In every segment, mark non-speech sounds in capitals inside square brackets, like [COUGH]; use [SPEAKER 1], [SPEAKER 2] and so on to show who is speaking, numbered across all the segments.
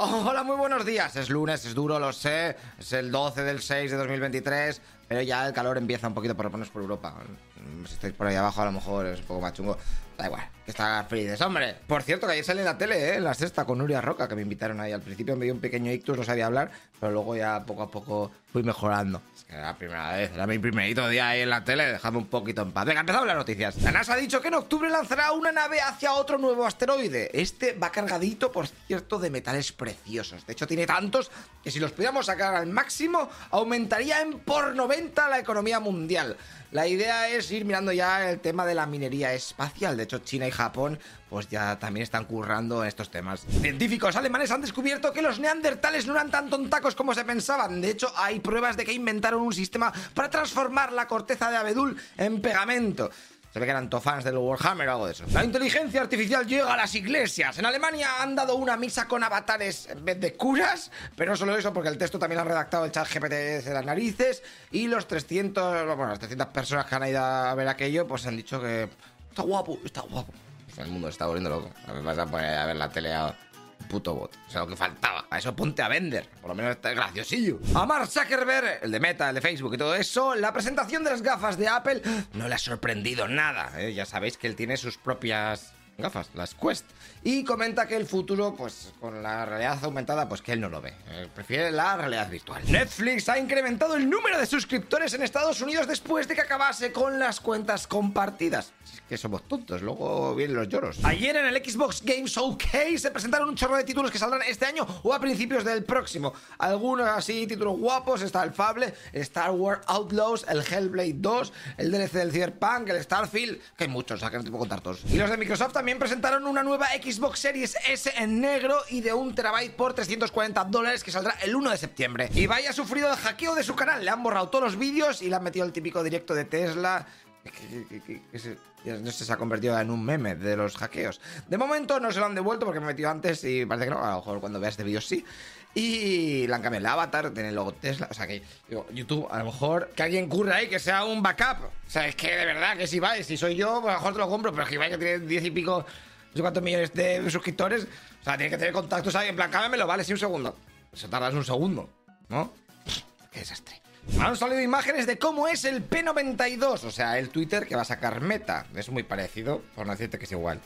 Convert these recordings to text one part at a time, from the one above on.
[SPEAKER 1] [LAUGHS] Hola, muy buenos días. Es lunes, es duro, lo sé. Es el 12 del 6 de 2023. Pero ya el calor empieza un poquito por lo menos por Europa. Si estáis por ahí abajo, a lo mejor es un poco más chungo. Da igual, que está felices, hombre. Por cierto, que ayer salí en la tele, ¿eh? La sexta con Nuria Roca, que me invitaron ahí. Al principio me dio un pequeño ictus, no sabía hablar, pero luego ya poco a poco fui mejorando. Es que era la primera vez, era mi primerito día ahí en la tele, déjame un poquito en paz. Venga, empezamos las noticias. La NASA ha dicho que en octubre lanzará una nave hacia otro nuevo asteroide. Este va cargadito, por cierto, de metales preciosos. De hecho, tiene tantos que si los pudiéramos sacar al máximo, aumentaría en por 90 la economía mundial. La idea es ir mirando ya el tema de la minería espacial. De hecho, China y Japón pues ya también están currando estos temas. Científicos alemanes han descubierto que los neandertales no eran tan tontacos como se pensaban. De hecho, hay pruebas de que inventaron un sistema para transformar la corteza de abedul en pegamento. Se ve que eran tofans del Warhammer o algo de eso. La inteligencia artificial llega a las iglesias. En Alemania han dado una misa con avatares en vez de curas, pero no solo eso, porque el texto también lo ha redactado el chat GPT de las narices. Y los 300, bueno, las 300 personas que han ido a ver aquello, pues han dicho que está guapo, está guapo. El mundo está volviendo loco. Me vas a poner a ver la tele ahora puto bot. O sea, lo que faltaba. A eso ponte a vender. Por lo menos está graciosillo. A Mark Zuckerberg, el de Meta, el de Facebook y todo eso, la presentación de las gafas de Apple no le ha sorprendido nada. ¿eh? Ya sabéis que él tiene sus propias gafas, las Quest. Y comenta que el futuro, pues con la realidad aumentada, pues que él no lo ve. Eh, prefiere la realidad virtual. Netflix ha incrementado el número de suscriptores en Estados Unidos después de que acabase con las cuentas compartidas. Es que somos tontos, luego vienen los lloros. Ayer en el Xbox Game Showcase se presentaron un chorro de títulos que saldrán este año o a principios del próximo. Algunos así, títulos guapos, está el Fable, Star Wars Outlaws, el Hellblade 2, el DLC del Cyberpunk, el Starfield, que hay muchos, o sea que no te puedo contar todos. Y los de Microsoft también presentaron una nueva Xbox Series S en negro y de un terabyte por 340 dólares que saldrá el 1 de septiembre. Y vaya sufrido el hackeo de su canal, le han borrado todos los vídeos y le han metido el típico directo de Tesla. Que, se, no se ha convertido en un meme de los hackeos. De momento no se lo han devuelto porque me he metido antes y parece que no. A lo mejor cuando veas este vídeo sí. Y le han cambiado el avatar, tiene el logo Tesla. O sea que, digo, YouTube, a lo mejor que alguien curra ahí, que sea un backup. O sea, es que de verdad que si vais, si soy yo, pues a lo mejor te lo compro, pero que Ibai que tiene 10 y pico, no sé cuántos millones de suscriptores, o sea, tiene que tener contactos ahí, en plan, cámbiamelo, vale, sí, un segundo. Eso tardas un segundo, ¿no? Qué desastre. Han salido imágenes de cómo es el P92, o sea, el Twitter que va a sacar Meta. Es muy parecido, por no decirte que es igual.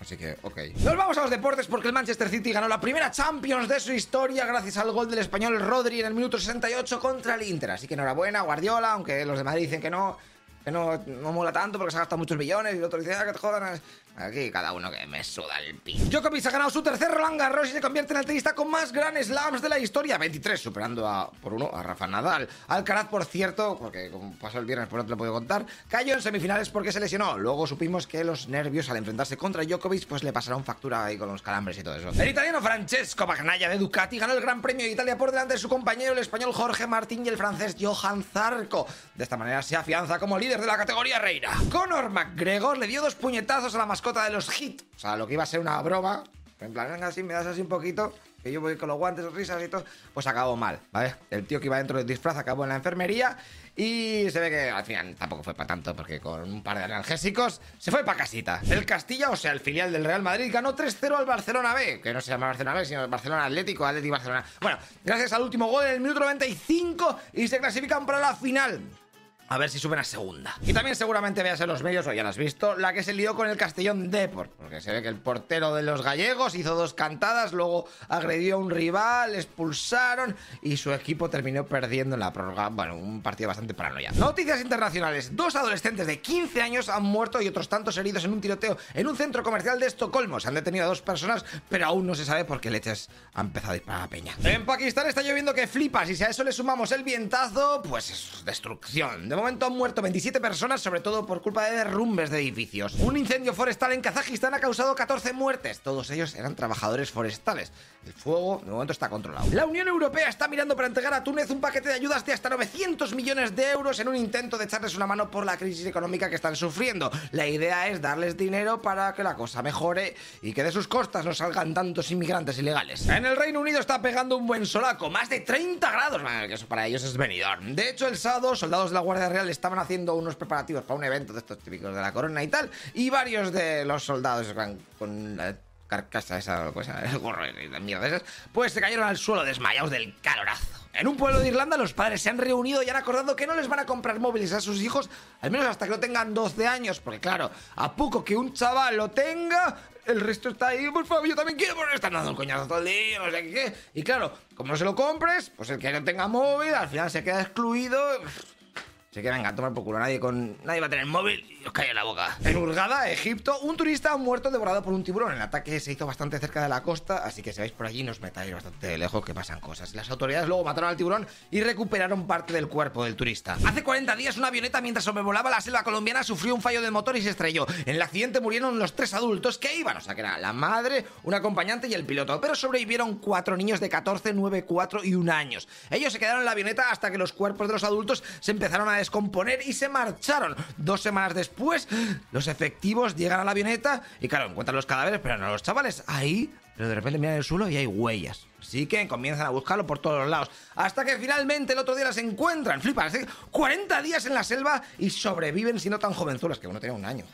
[SPEAKER 1] Así que, ok. Nos vamos a los deportes porque el Manchester City ganó la primera Champions de su historia gracias al gol del español Rodri en el minuto 68 contra el Inter. Así que enhorabuena, Guardiola, aunque los de Madrid dicen que no que no, no mola tanto porque se ha gastado muchos millones y el otro dice, ah, que te jodan. Aquí cada uno que me suda el pin. Djokovic ha ganado su tercer Roland Garros y se convierte en el tenista con más Grand Slams de la historia, 23, superando a, por uno a Rafa Nadal. Alcaraz, por cierto, porque como pasó el viernes, por no te lo puedo contar, cayó en semifinales porque se lesionó. Luego supimos que los nervios al enfrentarse contra Djokovic pues le pasaron factura ahí con los calambres y todo eso. El italiano Francesco Bagnaia de Ducati ganó el Gran Premio de Italia por delante de su compañero el español Jorge Martín y el francés Johan Zarco. De esta manera se afianza como líder de la categoría reina. Conor McGregor le dio dos puñetazos a la mascota de los Hit. O sea, lo que iba a ser una broma. En plan, venga, así, me das así un poquito. Que yo voy con los guantes, risas y todo. Pues acabó mal, ¿vale? El tío que iba dentro del disfraz acabó en la enfermería. Y se ve que al final tampoco fue para tanto, porque con un par de analgésicos se fue para casita. El Castilla, o sea, el filial del Real Madrid, ganó 3-0 al Barcelona B, que no se llama Barcelona B, sino Barcelona Atlético, Atlético Barcelona. Bueno, gracias al último gol en el minuto 95 y se clasifican para la final. A ver si suben a segunda. Y también seguramente veas en los medios, o ya lo has visto, la que se lió con el Castellón Deport. Porque se ve que el portero de los gallegos hizo dos cantadas, luego agredió a un rival, expulsaron y su equipo terminó perdiendo en la prórroga. Bueno, un partido bastante paranoia. Noticias internacionales. Dos adolescentes de 15 años han muerto y otros tantos heridos en un tiroteo en un centro comercial de Estocolmo. Se han detenido a dos personas, pero aún no se sabe por qué leches ha empezado a disparar a peña. En Pakistán está lloviendo que flipas y si a eso le sumamos el vientazo, pues es destrucción. De momento han muerto 27 personas, sobre todo por culpa de derrumbes de edificios. Un incendio forestal en Kazajistán ha causado 14 muertes. Todos ellos eran trabajadores forestales. El fuego, de momento, está controlado. La Unión Europea está mirando para entregar a Túnez un paquete de ayudas de hasta 900 millones de euros en un intento de echarles una mano por la crisis económica que están sufriendo. La idea es darles dinero para que la cosa mejore y que de sus costas no salgan tantos inmigrantes ilegales. En el Reino Unido está pegando un buen solaco, más de 30 grados, eso para ellos es venidor. De hecho, el sábado, soldados de la Guardia Real estaban haciendo unos preparativos para un evento de estos típicos de la corona y tal, y varios de los soldados con carcasa esa, pues el gorro y la mierda esas, pues se cayeron al suelo desmayados del calorazo. En un pueblo de Irlanda los padres se han reunido y han acordado que no les van a comprar móviles a sus hijos, al menos hasta que no tengan 12 años, porque claro, a poco que un chaval lo tenga, el resto está ahí, por favor, yo también quiero, porque están dando el coñazo todo el día, no sé qué. Y claro, como no se lo compres, pues el que no tenga móvil al final se queda excluido. Así que venga, tomar por culo. Nadie, con, nadie va a tener móvil y os cae la boca. En Hurghada, Egipto, un turista ha muerto devorado por un tiburón. El ataque se hizo bastante cerca de la costa, así que si vais por allí no os metáis bastante lejos que pasan cosas. Las autoridades luego mataron al tiburón y recuperaron parte del cuerpo del turista. Hace 40 días una avioneta mientras sobrevolaba la selva colombiana sufrió un fallo del motor y se estrelló. En el accidente murieron los tres adultos que iban, o sea que era la madre, un acompañante y el piloto, pero sobrevivieron cuatro niños de 14, 9, 4 y 1 años. Ellos se quedaron en la avioneta hasta que los cuerpos de los adultos se empezaron a descomponer y se marcharon. Dos semanas después, los efectivos llegan a la avioneta y, claro, encuentran los cadáveres, pero no los chavales. Ahí, pero de repente miran el suelo y hay huellas. Así que comienzan a buscarlo por todos los lados. Hasta que finalmente el otro día las encuentran. Flipan, 40 días en la selva y sobreviven siendo tan jovenzuelas, que uno tenía un año.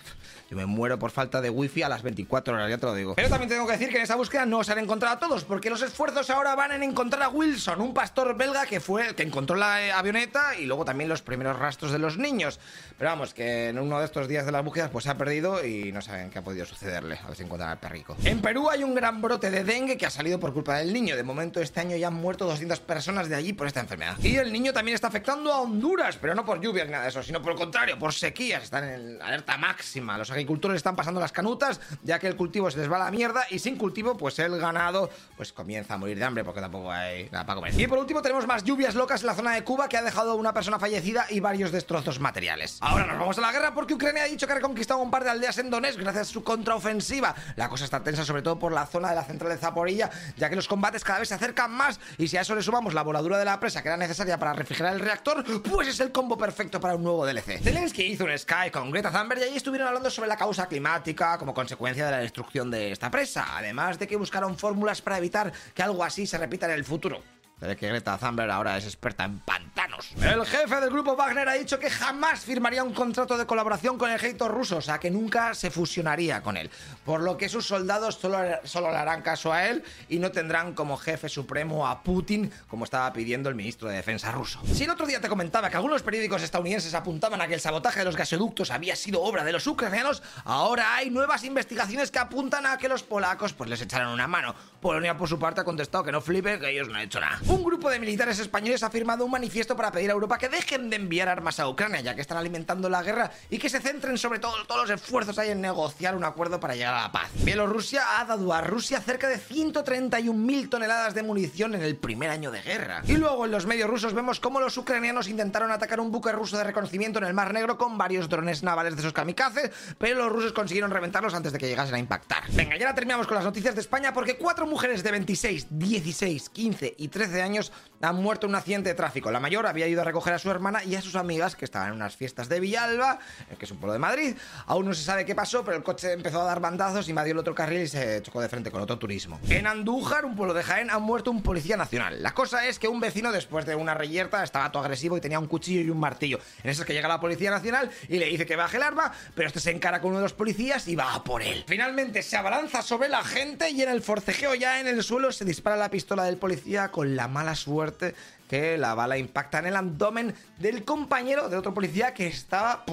[SPEAKER 1] Yo me muero por falta de wifi a las 24 horas, ya te lo digo. Pero también tengo que decir que en esa búsqueda no se han encontrado a todos, porque los esfuerzos ahora van en encontrar a Wilson, un pastor belga que fue que encontró la eh, avioneta y luego también los primeros rastros de los niños. Pero vamos, que en uno de estos días de las búsquedas pues se ha perdido y no saben qué ha podido sucederle. A ver si encuentran al perrico. En Perú hay un gran brote de dengue que ha salido por culpa del niño. De momento este año ya han muerto 200 personas de allí por esta enfermedad. Y el niño también está afectando a Honduras, pero no por lluvias ni nada de eso, sino por el contrario, por sequías. Están en alerta máxima. Los agricultores están pasando las canutas, ya que el cultivo se les va a la mierda y sin cultivo, pues el ganado pues comienza a morir de hambre porque tampoco hay nada para comer. Y por último tenemos más lluvias locas en la zona de Cuba que ha dejado una persona fallecida y varios destrozos materiales. Ahora nos vamos a la guerra porque Ucrania ha dicho que ha reconquistado un par de aldeas en Donetsk gracias a su contraofensiva. La cosa está tensa sobre todo por la zona de la central de Zaporilla, ya que los combates cada vez se acercan más y si a eso le sumamos la voladura de la presa que era necesaria para refrigerar el reactor, pues es el combo perfecto para un nuevo DLC. Zelensky hizo un Sky con Greta Thunberg y ahí estuvieron hablando sobre la causa climática como consecuencia de la destrucción de esta presa, además de que buscaron fórmulas para evitar que algo así se repita en el futuro. De que Greta Thunberg ahora es experta en pantanos. El jefe del grupo Wagner ha dicho que jamás firmaría un contrato de colaboración con el ejército ruso, o sea que nunca se fusionaría con él. Por lo que sus soldados solo, solo le harán caso a él y no tendrán como jefe supremo a Putin, como estaba pidiendo el ministro de Defensa ruso. Si el otro día te comentaba que algunos periódicos estadounidenses apuntaban a que el sabotaje de los gasoductos había sido obra de los ucranianos, ahora hay nuevas investigaciones que apuntan a que los polacos pues les echaron una mano. Polonia por su parte ha contestado que no flipe, que ellos no han hecho nada. Un grupo de militares españoles ha firmado un manifiesto para pedir a Europa que dejen de enviar armas a Ucrania, ya que están alimentando la guerra, y que se centren sobre todo todos los esfuerzos ahí en negociar un acuerdo para llegar a la paz. Bielorrusia ha dado a Rusia cerca de 131.000 toneladas de munición en el primer año de guerra. Y luego en los medios rusos vemos cómo los ucranianos intentaron atacar un buque ruso de reconocimiento en el Mar Negro con varios drones navales de esos kamikazes, pero los rusos consiguieron reventarlos antes de que llegasen a impactar. Venga, ya terminamos con las noticias de España porque cuatro mujeres de 26, 16, 15 y 13 años han muerto en un accidente de tráfico. La mayor había ido a recoger a su hermana y a sus amigas que estaban en unas fiestas de Villalba, eh, que es un pueblo de Madrid. Aún no se sabe qué pasó, pero el coche empezó a dar bandazos, invadió el otro carril y se chocó de frente con otro turismo. En Andújar, un pueblo de Jaén, ha muerto un policía nacional. La cosa es que un vecino, después de una reyerta, estaba todo agresivo y tenía un cuchillo y un martillo. En eso es que llega la policía nacional y le dice que baje el arma, pero este se encara con uno de los policías y va a por él. Finalmente se abalanza sobre la gente y en el forcejeo ya en el suelo se dispara la pistola del policía con la mala suerte que la bala impacta en el abdomen del compañero de otro policía que estaba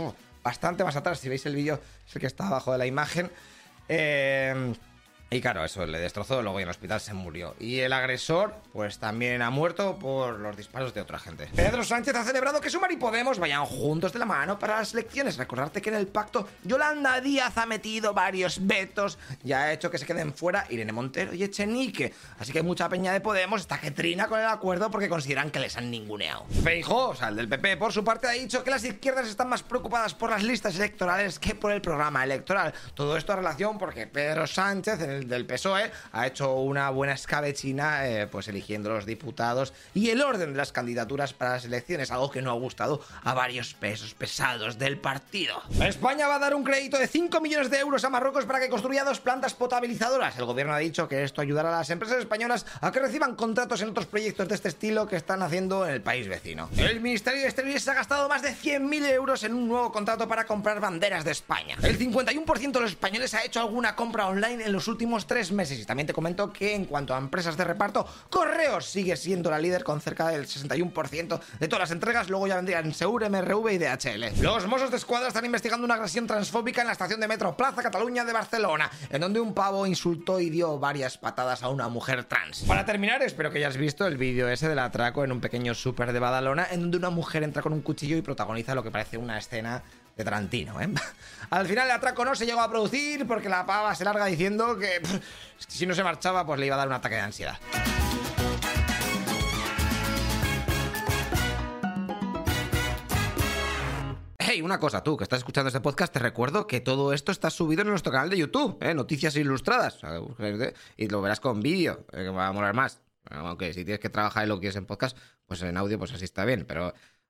[SPEAKER 1] bastante más atrás. Si veis el vídeo, es el que está abajo de la imagen. Eh, y claro, eso le destrozó, luego en el hospital se murió. Y el agresor, pues también ha muerto por los disparos de otra gente. Pedro Sánchez ha celebrado que Sumar y Podemos vayan juntos de la mano para las elecciones. Recordarte que en el pacto Yolanda Díaz ha metido varios vetos y ha hecho que se queden fuera Irene Montero y Echenique. Así que mucha peña de Podemos está que con el acuerdo porque consideran que les han ninguneado. Feijóo, o sea, el del PP, por su parte ha dicho que las izquierdas están más preocupadas por las listas electorales que por el programa electoral. Todo esto a relación porque Pedro Sánchez en del PSOE ha hecho una buena escabechina eh, pues eligiendo los diputados y el orden de las candidaturas para las elecciones, algo que no ha gustado a varios pesos pesados del partido. España va a dar un crédito de 5 millones de euros a Marruecos para que construya dos plantas potabilizadoras. El gobierno ha dicho que esto ayudará a las empresas españolas a que reciban contratos en otros proyectos de este estilo que están haciendo en el país vecino. El Ministerio de Exteriores ha gastado más de 100.000 euros en un nuevo contrato para comprar banderas de España. El 51% de los españoles ha hecho alguna compra online en los últimos tres meses. Y también te comento que en cuanto a empresas de reparto, Correos sigue siendo la líder con cerca del 61% de todas las entregas. Luego ya vendrían Seur, MRV y DHL. Los Mossos de Escuadra están investigando una agresión transfóbica en la estación de metro Plaza Cataluña de Barcelona, en donde un pavo insultó y dio varias patadas a una mujer trans. Para terminar, espero que hayas visto el vídeo ese del atraco en un pequeño súper de Badalona, en donde una mujer entra con un cuchillo y protagoniza lo que parece una escena de Tarantino, ¿eh? [LAUGHS] Al final el atraco no se llegó a producir porque la pava se larga diciendo [LAUGHS] que si no se marchaba pues le iba a dar un ataque de ansiedad. Hey, una cosa, tú que estás escuchando este podcast, te recuerdo que todo esto está subido en nuestro canal de YouTube, ¿eh? Noticias Ilustradas. Y lo verás con vídeo, eh, que va a molar más. Aunque si tienes que trabajar y lo quieres en podcast, pues en audio, pues así está bien. Pero